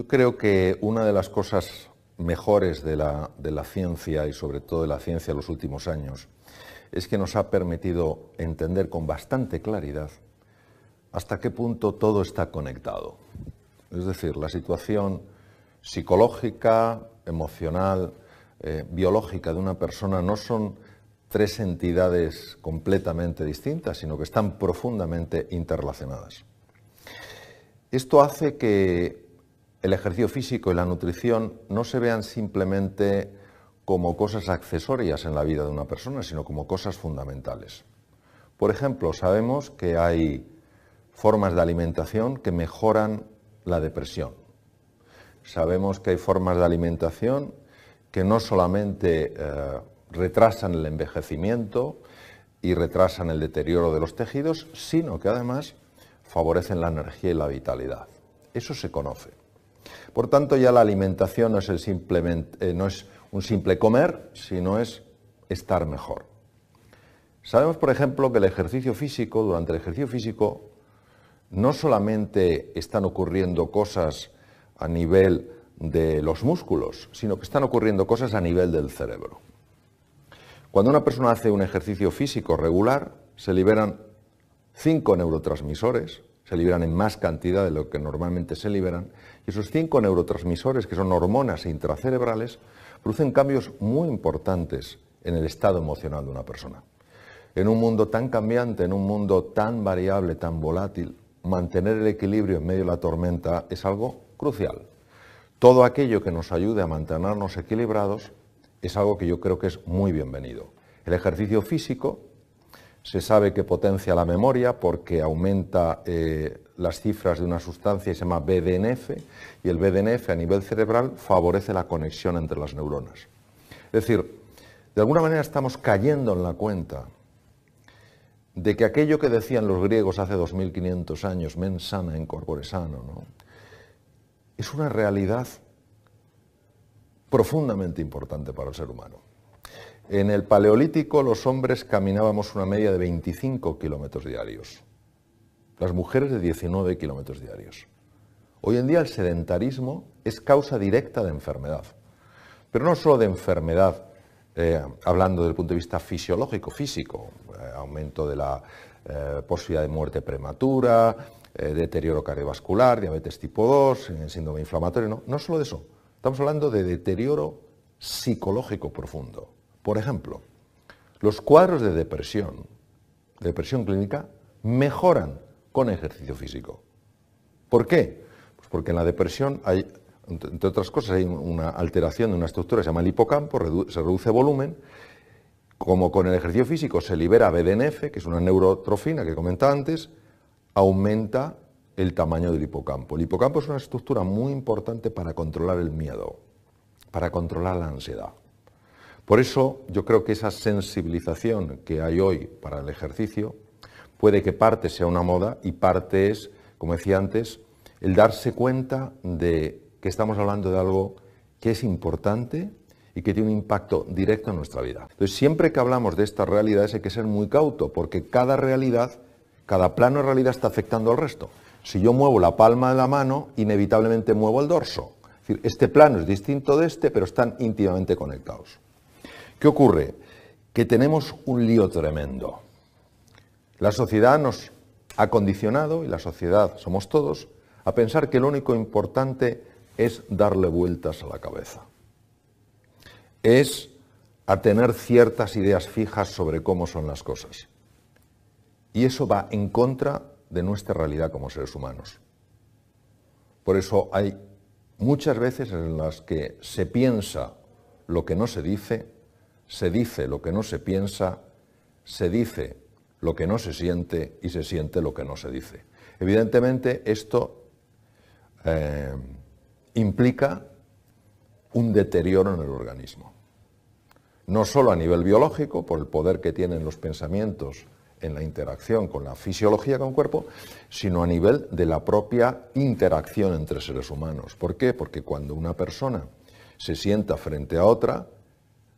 Yo creo que una de las cosas mejores de la, ciencia y sobre todo de la ciencia en los últimos años es que nos ha permitido entender con bastante claridad hasta qué punto todo está conectado. Es decir, la situación psicológica, emocional, eh, biológica de una persona no son tres entidades completamente distintas, sino que están profundamente interrelacionadas. Esto hace que el ejercicio físico y la nutrición no se vean simplemente como cosas accesorias en la vida de una persona, sino como cosas fundamentales. Por ejemplo, sabemos que hay formas de alimentación que mejoran la depresión. Sabemos que hay formas de alimentación que no solamente eh, retrasan el envejecimiento y retrasan el deterioro de los tejidos, sino que además favorecen la energía y la vitalidad. Eso se conoce. Por tanto, ya la alimentación no es, eh, no es un simple comer, sino es estar mejor. Sabemos, por ejemplo, que el ejercicio físico, durante el ejercicio físico, no solamente están ocurriendo cosas a nivel de los músculos, sino que están ocurriendo cosas a nivel del cerebro. Cuando una persona hace un ejercicio físico regular, se liberan cinco neurotransmisores, se liberan en más cantidad de lo que normalmente se liberan, y esos cinco neurotransmisores, que son hormonas intracerebrales, producen cambios muy importantes en el estado emocional de una persona. En un mundo tan cambiante, en un mundo tan variable, tan volátil, mantener el equilibrio en medio de la tormenta es algo crucial. Todo aquello que nos ayude a mantenernos equilibrados es algo que yo creo que es muy bienvenido. El ejercicio físico se sabe que potencia la memoria porque aumenta eh, las cifras de una sustancia que se llama BDNF y el BDNF a nivel cerebral favorece la conexión entre las neuronas. Es decir, de alguna manera estamos cayendo en la cuenta de que aquello que decían los griegos hace 2500 años, mens sana in corpore sano, ¿no? es una realidad profundamente importante para el ser humano. En el Paleolítico los hombres caminábamos una media de 25 kilómetros diarios, las mujeres de 19 kilómetros diarios. Hoy en día el sedentarismo es causa directa de enfermedad, pero no solo de enfermedad, eh, hablando desde el punto de vista fisiológico, físico, eh, aumento de la eh, posibilidad de muerte prematura, deterioro cardiovascular, diabetes tipo 2, síndrome inflamatorio, no, no solo de eso, estamos hablando de deterioro psicológico profundo. Por ejemplo, los cuadros de depresión, depresión clínica, mejoran con ejercicio físico. ¿Por qué? Pues porque en la depresión hay, entre otras cosas, hay una alteración de una estructura que se llama el hipocampo, se reduce volumen, como con el ejercicio físico se libera BDNF, que es una neurotrofina que comentaba antes, aumenta el tamaño del hipocampo. El hipocampo es una estructura muy importante para controlar el miedo, para controlar la ansiedad. Por eso yo creo que esa sensibilización que hay hoy para el ejercicio puede que parte sea una moda y parte es, como decía antes, el darse cuenta de que estamos hablando de algo que es importante y que tiene un impacto directo en nuestra vida. Entonces, siempre que hablamos de estas realidades hay que ser muy cauto, porque cada realidad, cada plano de realidad está afectando al resto. Si yo muevo la palma de la mano, inevitablemente muevo el dorso. Es decir, este plano es distinto de este, pero están íntimamente conectados. ¿Qué ocurre? Que tenemos un lío tremendo. La sociedad nos ha condicionado, y la sociedad somos todos, a pensar que lo único importante es darle vueltas a la cabeza. Es a tener ciertas ideas fijas sobre cómo son las cosas. Y eso va en contra de nuestra realidad como seres humanos. Por eso hay muchas veces en las que se piensa lo que no se dice se dice lo que no se piensa, se dice lo que no se siente y se siente lo que no se dice. Evidentemente esto eh, implica un deterioro en el organismo. No solo a nivel biológico, por el poder que tienen los pensamientos en la interacción con la fisiología con el cuerpo, sino a nivel de la propia interacción entre seres humanos. ¿Por qué? Porque cuando una persona se sienta frente a otra,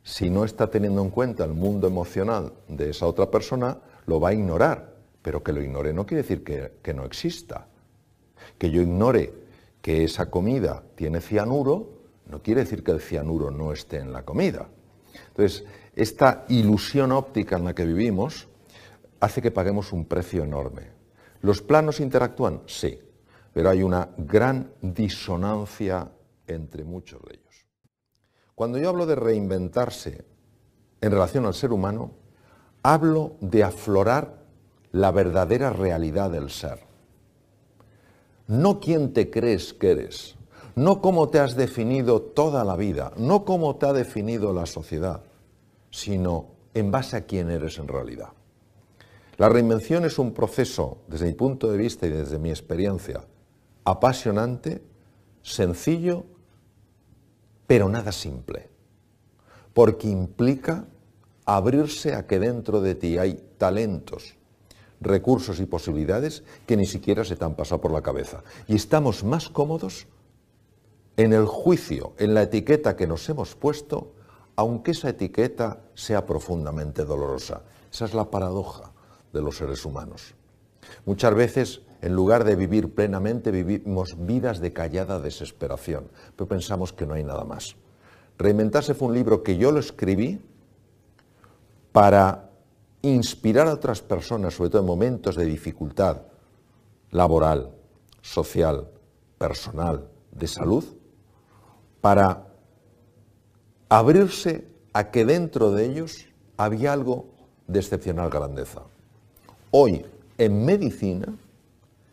si no está teniendo en cuenta el mundo emocional de esa otra persona, lo va a ignorar. Pero que lo ignore no quiere decir que, no exista. Que yo ignore que esa comida tiene cianuro, no quiere decir que el cianuro no esté en la comida. Entonces, esta ilusión óptica en la que vivimos hace que paguemos un precio enorme. ¿Los planos interactúan? Sí, pero hay una gran disonancia entre muchos de ellos. Cuando yo hablo de reinventarse en relación al ser humano, hablo de aflorar la verdadera realidad del ser. No quién te crees que eres, no cómo te has definido toda la vida, no cómo te ha definido la sociedad, sino en base a quién eres en realidad. La reinvención es un proceso, desde mi punto de vista y desde mi experiencia, apasionante, sencillo, pero nada simple, porque implica abrirse a que dentro de ti hay talentos, recursos y posibilidades que ni siquiera se te han pasado por la cabeza. Y estamos más cómodos en el juicio, en la etiqueta que nos hemos puesto, aunque esa etiqueta sea profundamente dolorosa. Esa es la paradoja de los seres humanos. Muchas veces, en lugar de vivir plenamente, vivimos vidas de callada desesperación, pero pensamos que no hay nada más. Reinventarse fue un libro que yo lo escribí para inspirar a otras personas, sobre todo en momentos de dificultad laboral, social, personal, de salud, para abrirse a que dentro de ellos había algo de excepcional grandeza. Hoy, en medicina,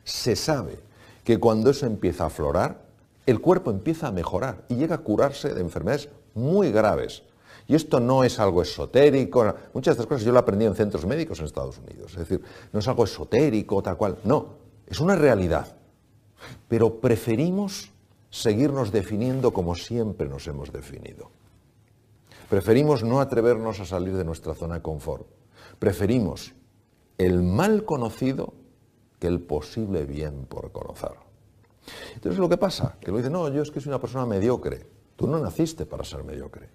se sabe que cuando eso empieza a aflorar, el cuerpo empieza a mejorar y llega a curarse de enfermedades muy graves. Y esto no es algo esotérico, muchas de estas cosas yo lo aprendí en centros médicos en Estados Unidos, es decir, no es algo esotérico, tal cual, no, es una realidad. Pero preferimos seguirnos definiendo como siempre nos hemos definido. Preferimos no atrevernos a salir de nuestra zona de confort. Preferimos el mal conocido que el posible bien por conocer. Entonces lo que pasa, que lo dice, no, yo es que soy una persona mediocre. Tú no naciste para ser mediocre.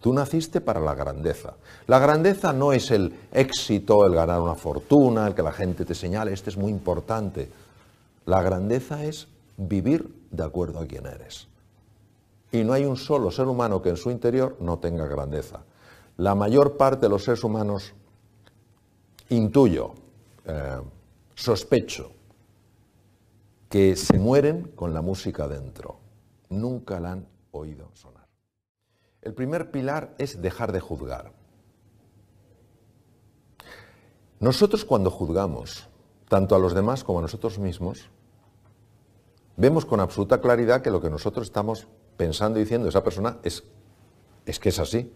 Tú naciste para la grandeza. La grandeza no es el éxito, el ganar una fortuna, el que la gente te señale, este es muy importante. La grandeza es vivir de acuerdo a quién eres. Y no hay un solo ser humano que en su interior no tenga grandeza. La mayor parte de los seres humanos, intuyo, eh, sospecho, que se mueren con la música dentro. Nunca la han oído sonar. El primer pilar es dejar de juzgar. Nosotros cuando juzgamos, tanto a los demás como a nosotros mismos, vemos con absoluta claridad que lo que nosotros estamos pensando y diciendo esa persona es, es que es así.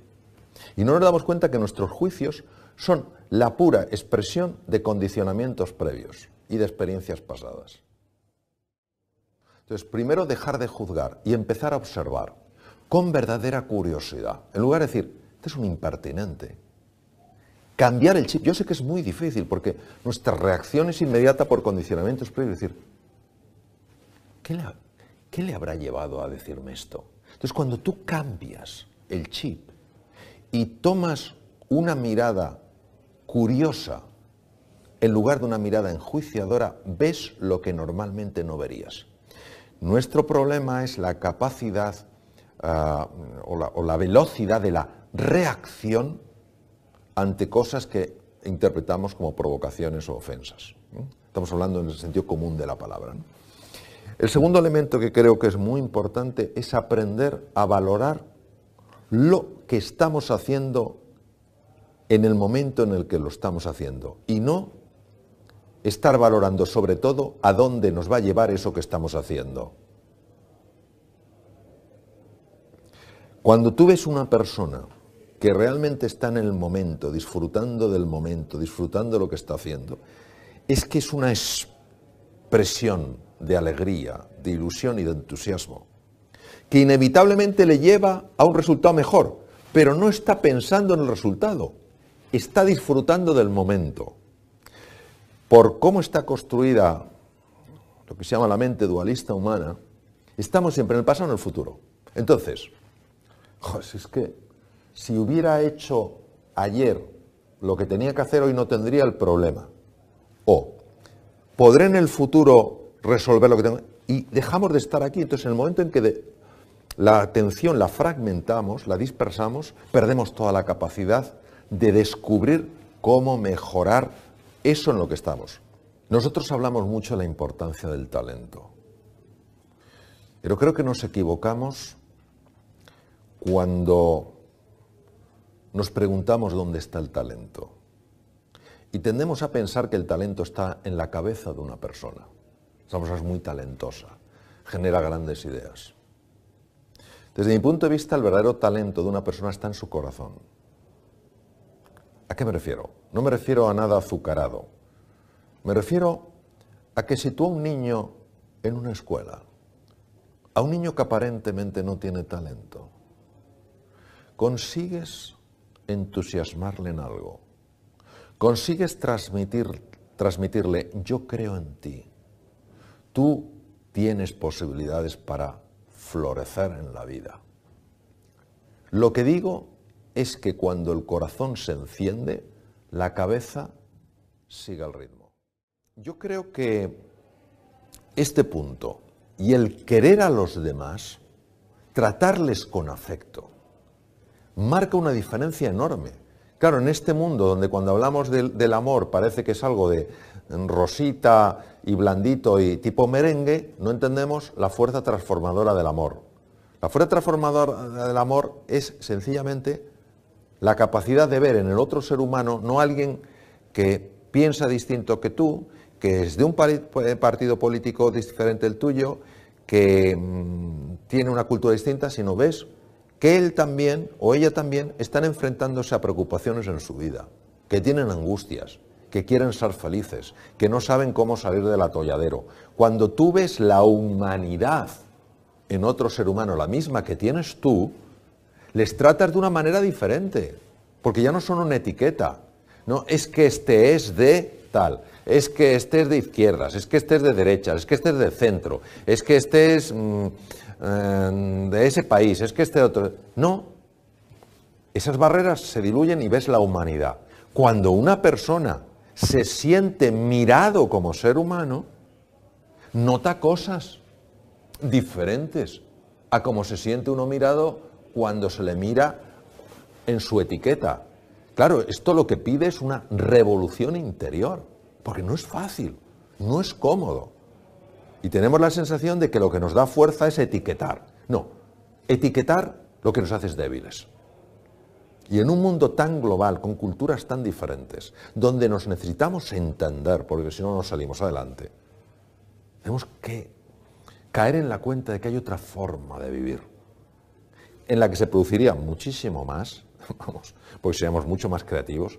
Y no nos damos cuenta que nuestros juicios son la pura expresión de condicionamientos previos y de experiencias pasadas. Entonces, primero dejar de juzgar y empezar a observar con verdadera curiosidad. En lugar de decir, este es un impertinente. Cambiar el chip. Yo sé que es muy difícil porque nuestra reacción es inmediata por condicionamientos previos. decir, ¿qué le, ¿qué le habrá llevado a decirme esto? Entonces, cuando tú cambias el chip y tomas una mirada curiosa en lugar de una mirada enjuiciadora, ves lo que normalmente no verías. Nuestro problema es la capacidad Ah, o, la, velocidad de la reacción ante cosas que interpretamos como provocaciones o ofensas. Estamos hablando en el sentido común de la palabra. El segundo elemento que creo que es muy importante es aprender a valorar lo que estamos haciendo en el momento en el que lo estamos haciendo y no estar valorando sobre todo a dónde nos va a llevar eso que estamos haciendo. Cuando tú ves una persona que realmente está en el momento, disfrutando del momento, disfrutando de lo que está haciendo, es que es una expresión de alegría, de ilusión y de entusiasmo, que inevitablemente le lleva a un resultado mejor, pero no está pensando en el resultado, está disfrutando del momento. Por cómo está construida lo que se llama la mente dualista humana, estamos siempre en el pasado y en el futuro. Entonces, es que si hubiera hecho ayer lo que tenía que hacer hoy no tendría el problema. O podré en el futuro resolver lo que tengo. y dejamos de estar aquí. Entonces, en el momento en que la atención la fragmentamos, la dispersamos, perdemos toda la capacidad de descubrir cómo mejorar eso en lo que estamos. Nosotros hablamos mucho de la importancia del talento, pero creo que nos equivocamos cuando nos preguntamos dónde está el talento. Y tendemos a pensar que el talento está en la cabeza de una persona. Esa persona es muy talentosa, genera grandes ideas. Desde mi punto de vista, el verdadero talento de una persona está en su corazón. ¿A qué me refiero? No me refiero a nada azucarado. Me refiero a que si tú a un niño en una escuela, a un niño que aparentemente no tiene talento, consigues entusiasmarle en algo, consigues transmitir, transmitirle, yo creo en ti, tú tienes posibilidades para florecer en la vida. Lo que digo es que cuando el corazón se enciende, la cabeza sigue el ritmo. Yo creo que este punto y el querer a los demás, tratarles con afecto, marca una diferencia enorme. Claro, en este mundo donde cuando hablamos del, amor parece que es algo de rosita y blandito y tipo merengue, no entendemos la fuerza transformadora del amor. La fuerza transformadora del amor es sencillamente la capacidad de ver en el otro ser humano no alguien que piensa distinto que tú, que es de un partido político diferente del tuyo, que mm, tiene una cultura distinta, sino ves que él también o ella también están enfrentándose a preocupaciones en su vida, que tienen angustias, que quieren ser felices, que no saben cómo salir del atolladero. Cuando tú ves la humanidad en otro ser humano, la misma que tienes tú, les tratas de una manera diferente, porque ya no son una etiqueta. No, es que este es de tal, es que este es de izquierdas, es que este es de derechas, es que este es de centro, es que este es mm, eh, de ese país, es que este otro. No, esas barreras se diluyen y ves la humanidad. Cuando una persona se siente mirado como ser humano, nota cosas diferentes a como se siente uno mirado cuando se le mira en su etiqueta. Claro, esto lo que pide es una revolución interior, porque no es fácil, no es cómodo. Y tenemos la sensación de que lo que nos da fuerza es etiquetar. No, etiquetar lo que nos hace es débiles. Y en un mundo tan global, con culturas tan diferentes, donde nos necesitamos entender, porque si no, no salimos adelante, tenemos que caer en la cuenta de que hay otra forma de vivir, en la que se produciría muchísimo más, vamos, porque seríamos mucho más creativos,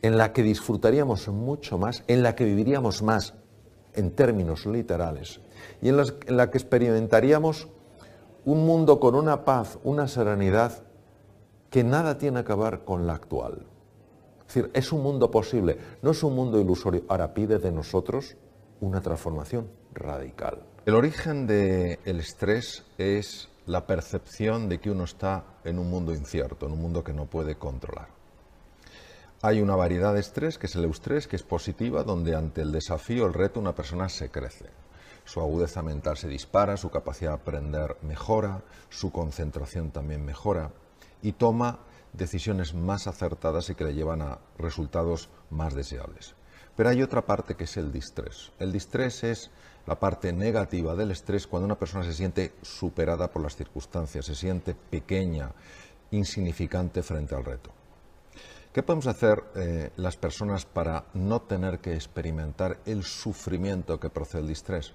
en la que disfrutaríamos mucho más, en la que viviríamos más en términos literales, y en, la que experimentaríamos un mundo con una paz, una serenidad que nada tiene que ver con la actual. Es decir, es un mundo posible, no es un mundo ilusorio. Ahora pide de nosotros una transformación radical. El origen del estrés es la percepción de que uno está en un mundo incierto, en un mundo que no puede controlar. Hay una variedad de estrés, que es el eustrés, que es positiva, donde ante el desafío, el reto, una persona se crece. Su agudeza mental se dispara, su capacidad de aprender mejora, su concentración también mejora y toma decisiones más acertadas y que le llevan a resultados más deseables. Pero hay otra parte que es el distrés. El distrés es la parte negativa del estrés cuando una persona se siente superada por las circunstancias, se siente pequeña, insignificante frente al reto. ¿Qué podemos hacer eh, las personas para no tener que experimentar el sufrimiento que procede del distrés?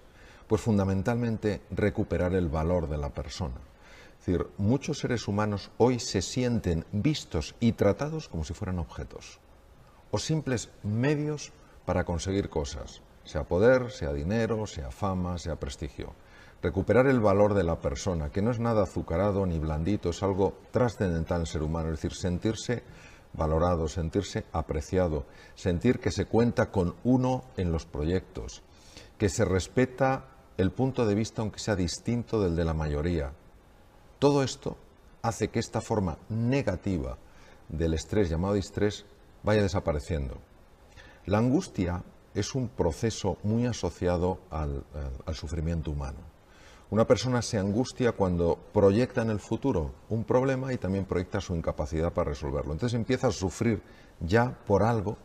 Pues fundamentalmente recuperar el valor de la persona. Es decir, muchos seres humanos hoy se sienten vistos y tratados como si fueran objetos o simples medios para conseguir cosas, sea poder, sea dinero, sea fama, sea prestigio. Recuperar el valor de la persona, que no es nada azucarado ni blandito, es algo trascendental en el ser humano, es decir, sentirse valorado, sentirse apreciado, sentir que se cuenta con uno en los proyectos, que se respeta el punto de vista aunque sea distinto del de la mayoría, todo esto hace que esta forma negativa del estrés llamado distrés vaya desapareciendo. La angustia es un proceso muy asociado al, al sufrimiento humano. Una persona se angustia cuando proyecta en el futuro un problema y también proyecta su incapacidad para resolverlo. Entonces empieza a sufrir ya por algo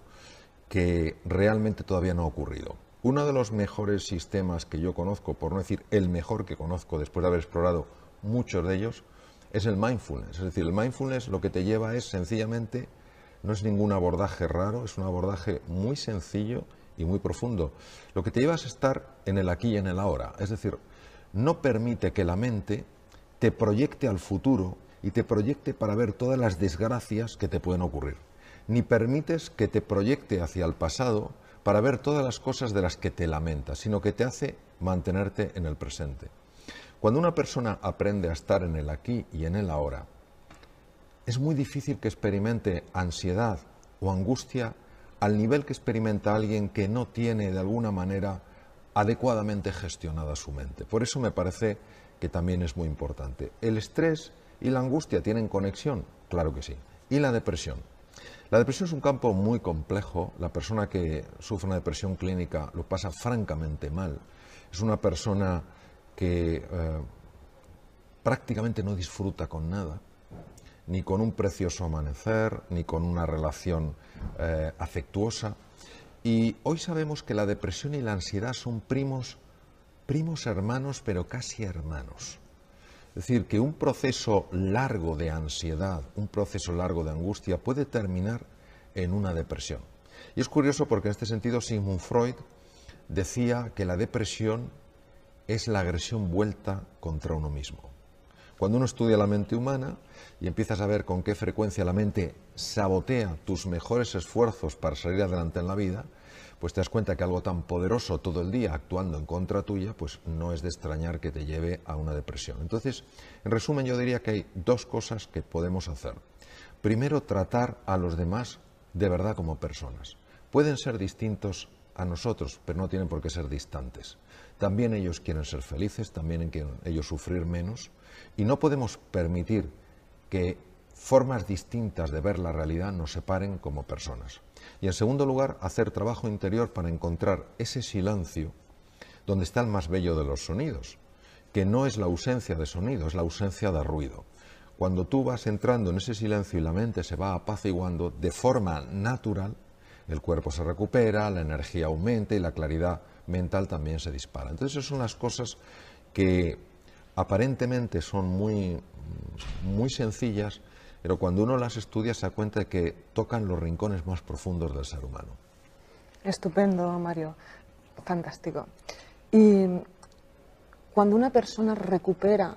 que realmente todavía no ha ocurrido. Uno de los mejores sistemas que yo conozco, por no decir el mejor que conozco después de haber explorado muchos de ellos, es el mindfulness. Es decir, el mindfulness lo que te lleva es sencillamente, no es ningún abordaje raro, es un abordaje muy sencillo y muy profundo. Lo que te lleva es estar en el aquí y en el ahora. Es decir, no permite que la mente te proyecte al futuro y te proyecte para ver todas las desgracias que te pueden ocurrir. Ni permites que te proyecte hacia el pasado para ver todas las cosas de las que te lamentas, sino que te hace mantenerte en el presente. Cuando una persona aprende a estar en el aquí y en el ahora, es muy difícil que experimente ansiedad o angustia al nivel que experimenta alguien que no tiene de alguna manera adecuadamente gestionada su mente. Por eso me parece que también es muy importante. ¿El estrés y la angustia tienen conexión? Claro que sí. ¿Y la depresión? La depresión es un campo muy complejo. La persona que sufre una depresión clínica lo pasa francamente mal. Es una persona que eh, prácticamente no disfruta con nada, ni con un precioso amanecer, ni con una relación eh, afectuosa. Y hoy sabemos que la depresión y la ansiedad son primos, primos hermanos, pero casi hermanos. Es decir, que un proceso largo de ansiedad, un proceso largo de angustia puede terminar en una depresión. Y es curioso porque en este sentido Sigmund Freud decía que la depresión es la agresión vuelta contra uno mismo. Cuando uno estudia la mente humana y empiezas a ver con qué frecuencia la mente sabotea tus mejores esfuerzos para salir adelante en la vida, pues te das cuenta que algo tan poderoso todo el día actuando en contra tuya, pues no es de extrañar que te lleve a una depresión. Entonces, en resumen, yo diría que hay dos cosas que podemos hacer. Primero, tratar a los demás de verdad como personas. Pueden ser distintos a nosotros, pero no tienen por qué ser distantes. También ellos quieren ser felices, también quieren ellos sufrir menos, y no podemos permitir que formas distintas de ver la realidad nos separen como personas. Y en segundo lugar, hacer trabajo interior para encontrar ese silencio donde está el más bello de los sonidos, que no es la ausencia de sonido, es la ausencia de ruido. Cuando tú vas entrando en ese silencio y la mente se va apaciguando de forma natural, el cuerpo se recupera, la energía aumenta y la claridad mental también se dispara. Entonces, esas son las cosas que aparentemente son muy, muy sencillas, pero cuando uno las estudia se da cuenta de que tocan los rincones más profundos del ser humano. Estupendo, Mario. Fantástico. Y cuando una persona recupera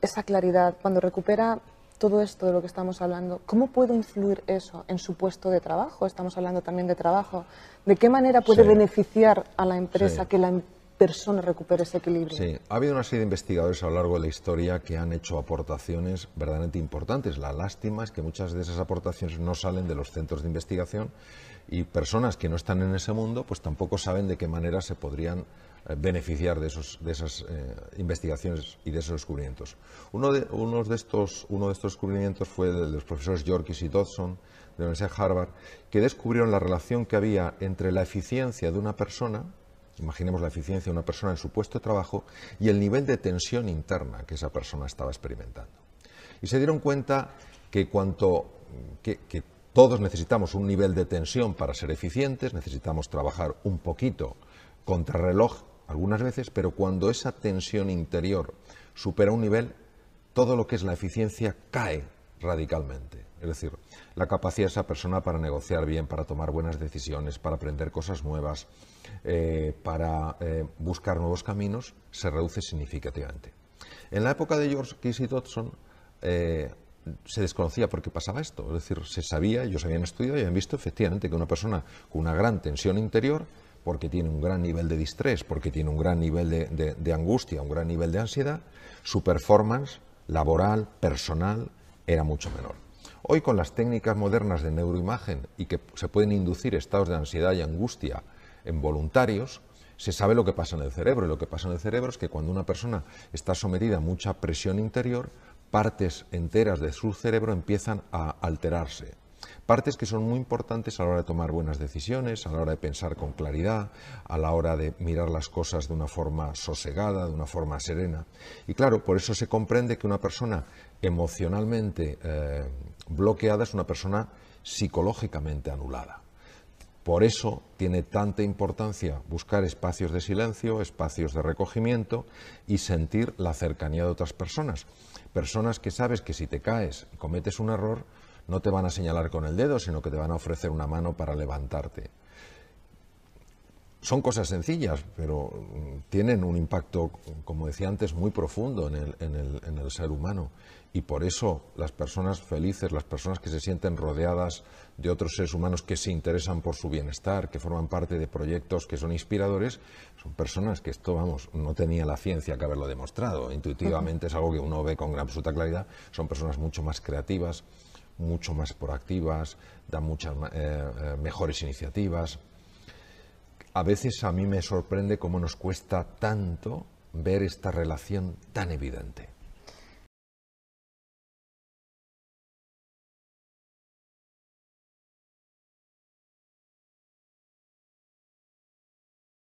esa claridad, cuando recupera todo esto de lo que estamos hablando, ¿cómo puede influir eso en su puesto de trabajo? Estamos hablando también de trabajo. ¿De qué manera puede beneficiar a la empresa que la persona recupere ese equilibrio? Sí, ha habido una serie de investigadores a lo largo de la historia que han hecho aportaciones verdaderamente importantes. La lástima es que muchas de esas aportaciones no salen de los centros de investigación y personas que no están en ese mundo pues tampoco saben de qué manera se podrían beneficiar de, esos, de esas eh, investigaciones y de esos descubrimientos. Uno de, uno, de estos, uno de estos descubrimientos fue de los profesores Yorkis y Dodson de la Universidad de Harvard, que descubrieron la relación que había entre la eficiencia de una persona, imaginemos la eficiencia de una persona en su puesto de trabajo, y el nivel de tensión interna que esa persona estaba experimentando. Y se dieron cuenta que cuanto que, que todos necesitamos un nivel de tensión para ser eficientes, necesitamos trabajar un poquito contrarreloj algunas veces, pero cuando esa tensión interior supera un nivel, todo lo que es la eficiencia cae radicalmente. Es decir, la capacidad de esa persona para negociar bien, para tomar buenas decisiones, para aprender cosas nuevas, eh, para eh, buscar nuevos caminos, se reduce significativamente. En la época de George Casey Dodson eh, se desconocía por qué pasaba esto. Es decir, se sabía, ellos habían estudiado y habían visto efectivamente que una persona con una gran tensión interior porque tiene un gran nivel de distrés, porque tiene un gran nivel de, angustia, un gran nivel de ansiedad, su performance laboral, personal, era mucho menor. Hoy con las técnicas modernas de neuroimagen y que se pueden inducir estados de ansiedad y angustia en voluntarios, se sabe lo que pasa en el cerebro. Y lo que pasa en el cerebro es que cuando una persona está sometida a mucha presión interior, partes enteras de su cerebro empiezan a alterarse. Partes que son muy importantes a la hora de tomar buenas decisiones, a la hora de pensar con claridad, a la hora de mirar las cosas de una forma sosegada, de una forma serena. Y claro, por eso se comprende que una persona emocionalmente eh, bloqueada es una persona psicológicamente anulada. Por eso tiene tanta importancia buscar espacios de silencio, espacios de recogimiento y sentir la cercanía de otras personas. Personas que sabes que si te caes y cometes un error, no te van a señalar con el dedo, sino que te van a ofrecer una mano para levantarte. Son cosas sencillas, pero mm, tienen un impacto, como decía antes, muy profundo en el, ser humano. Y por eso las personas felices, las personas que se sienten rodeadas de otros seres humanos que se interesan por su bienestar, que forman parte de proyectos que son inspiradores, son personas que esto, vamos, no tenía la ciencia que haberlo demostrado. Intuitivamente es algo que uno ve con gran absoluta claridad. Son personas mucho más creativas, mucho más proactivas, dan muchas eh, eh, mejores iniciativas. A veces a mí me sorprende cómo nos cuesta tanto ver esta relación tan evidente.